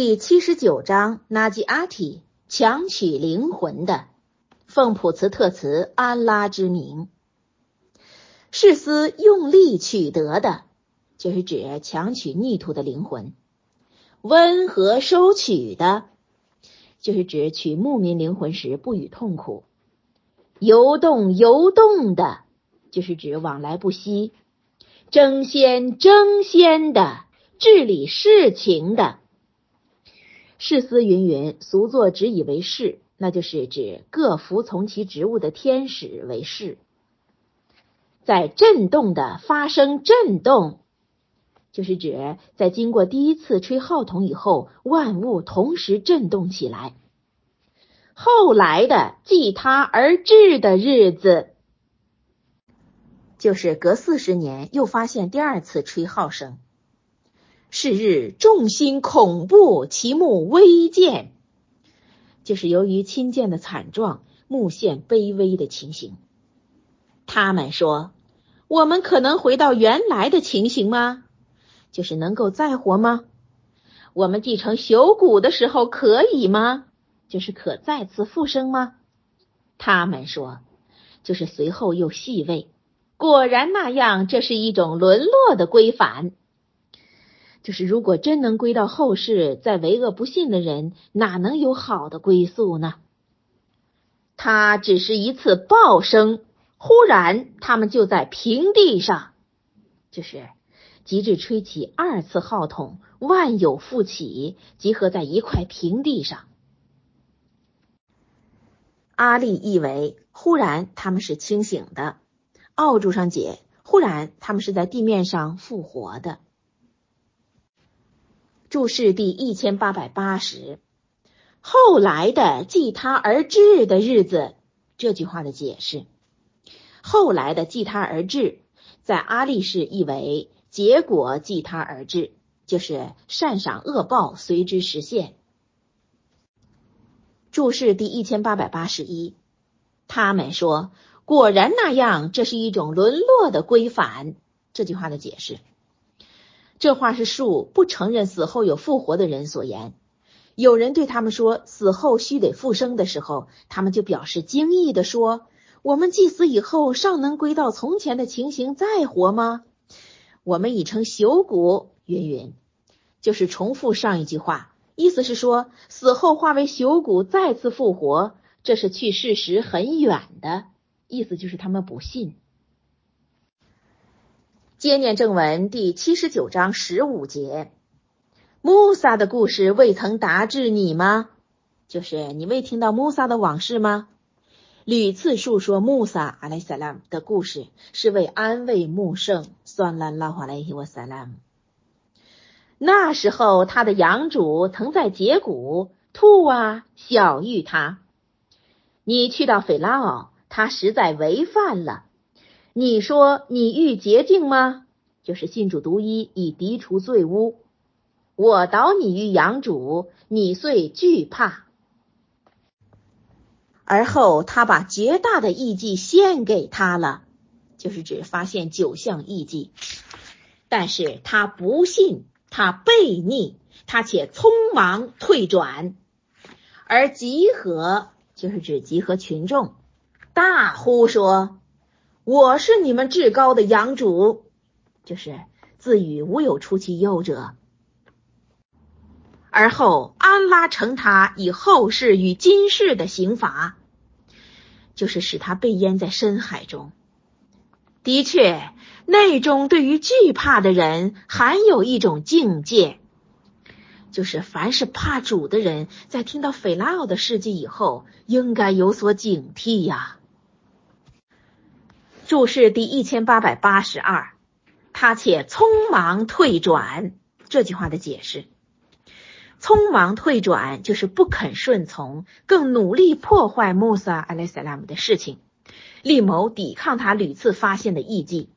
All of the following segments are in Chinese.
第七十九章纳吉阿提强取灵魂的奉普茨特茨安拉之名，士斯用力取得的，就是指强取逆徒的灵魂；温和收取的，就是指取牧民灵魂时不予痛苦；游动游动的，就是指往来不息；争先争先的，治理事情的。世思云云，俗作只以为士，那就是指各服从其职务的天使为士。在震动的发生震动，就是指在经过第一次吹号筒以后，万物同时震动起来。后来的继他而至的日子，就是隔四十年又发现第二次吹号声。是日众心恐怖，其目微见，就是由于亲见的惨状，目现卑微的情形。他们说：“我们可能回到原来的情形吗？就是能够再活吗？我们继承朽骨的时候可以吗？就是可再次复生吗？”他们说：“就是随后又细味，果然那样，这是一种沦落的归返。”就是如果真能归到后世，再为恶不信的人，哪能有好的归宿呢？他只是一次爆声，忽然他们就在平地上，就是即至吹起二次号筒，万有复起，集合在一块平地上。阿力译为：忽然他们是清醒的；奥注上解：忽然他们是在地面上复活的。注释第一千八百八十，后来的继他而至的日子，这句话的解释，后来的继他而至，在阿力士译为结果继他而至，就是善赏恶报随之实现。注释第一千八百八十一，他们说果然那样，这是一种沦落的归返，这句话的解释。这话是树不承认死后有复活的人所言。有人对他们说死后须得复生的时候，他们就表示惊异的说：“我们既死以后，尚能归到从前的情形再活吗？我们已成朽骨。”云云，就是重复上一句话，意思是说死后化为朽骨再次复活，这是去世时很远的意思，就是他们不信。接念正文第七十九章十五节，穆萨的故事未曾达至你吗？就是你未听到穆萨的往事吗？屡次述说穆萨阿莱萨拉姆的故事，是为安慰穆圣算兰拉华莱伊瓦萨拉。那时候，他的养主曾在结谷兔啊小遇他。你去到斐拉奥，他实在违犯了。你说你欲洁净吗？就是信主独一，以涤除罪污。我导你于养主，你遂惧怕。而后他把绝大的艺伎献给他了，就是指发现九项艺伎。但是他不信，他悖逆，他且匆忙退转，而集合就是指集合群众，大呼说。我是你们至高的养主，就是自语无有出其右者。而后安拉成他以后世与今世的刑罚，就是使他被淹在深海中。的确，内中对于惧怕的人，还有一种境界，就是凡是怕主的人，在听到斐拉奥的事迹以后，应该有所警惕呀。注释第一千八百八十二，他且匆忙退转。这句话的解释：匆忙退转就是不肯顺从，更努力破坏穆萨阿莱萨拉姆的事情，力谋抵抗他屡次发现的异迹。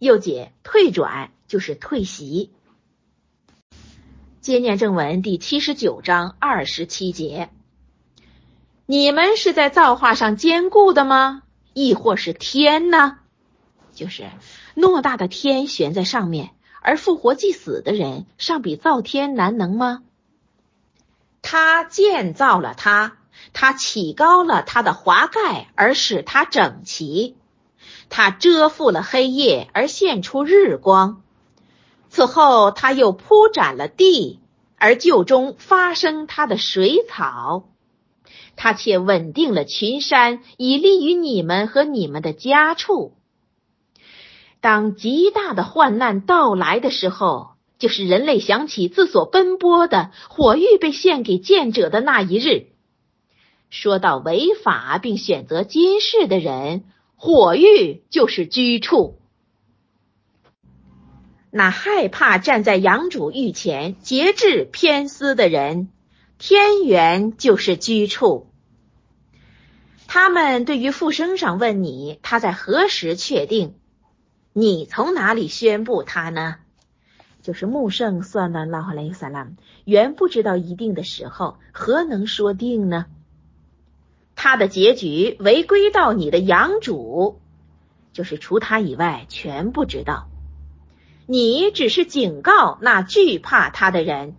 又解退转就是退席。接念正文第七十九章二十七节：你们是在造化上坚固的吗？亦或是天呢？就是偌大的天悬在上面，而复活即死的人，尚比造天难能吗？他建造了它，他起高了它的华盖，而使它整齐；他遮覆了黑夜，而现出日光。此后，他又铺展了地，而就中发生他的水草。他且稳定了群山，以利于你们和你们的家畜。当极大的患难到来的时候。就是人类想起自所奔波的火域被献给见者的那一日。说到违法并选择今世的人，火域就是居处。那害怕站在阳主御前节制偏私的人，天元就是居处。他们对于复生上问你，他在何时确定？你从哪里宣布他呢？就是穆圣算了拉哈雷萨拉原不知道一定的时候，何能说定呢？他的结局违归到你的养主，就是除他以外全不知道。你只是警告那惧怕他的人，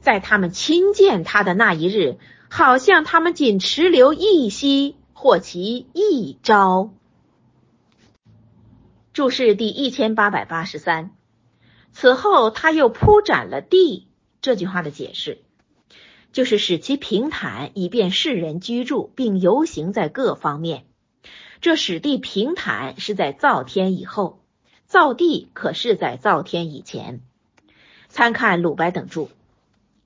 在他们亲见他的那一日，好像他们仅持留一息或其一朝。注释第一千八百八十三。此后，他又铺展了地。这句话的解释，就是使其平坦，以便世人居住，并游行在各方面。这使地平坦是在造天以后，造地可是在造天以前。参看鲁白等注。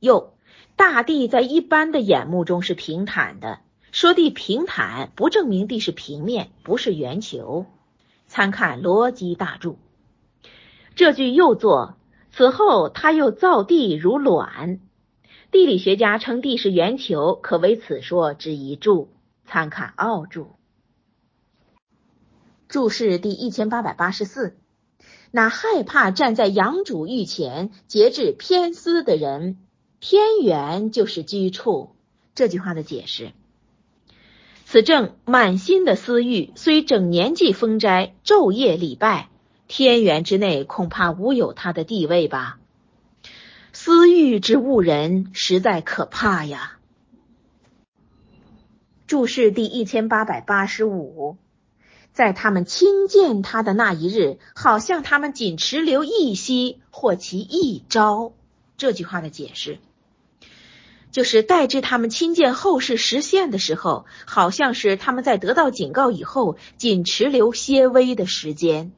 又，大地在一般的眼目中是平坦的。说地平坦，不证明地是平面，不是圆球。参看逻辑大著。这句又作，此后他又造地如卵。地理学家称地是圆球，可为此说之一注。参看奥注。注释第一千八百八十四。那害怕站在阳主御前节制偏私的人，天元就是居处。这句话的解释。此正满心的私欲，虽整年纪封斋，昼夜礼拜。天元之内恐怕无有他的地位吧？私欲之误人，实在可怕呀！注释第一千八百八十五，在他们亲见他的那一日，好像他们仅持留一息或其一朝。这句话的解释，就是代之他们亲见后世实现的时候，好像是他们在得到警告以后，仅持留些微的时间。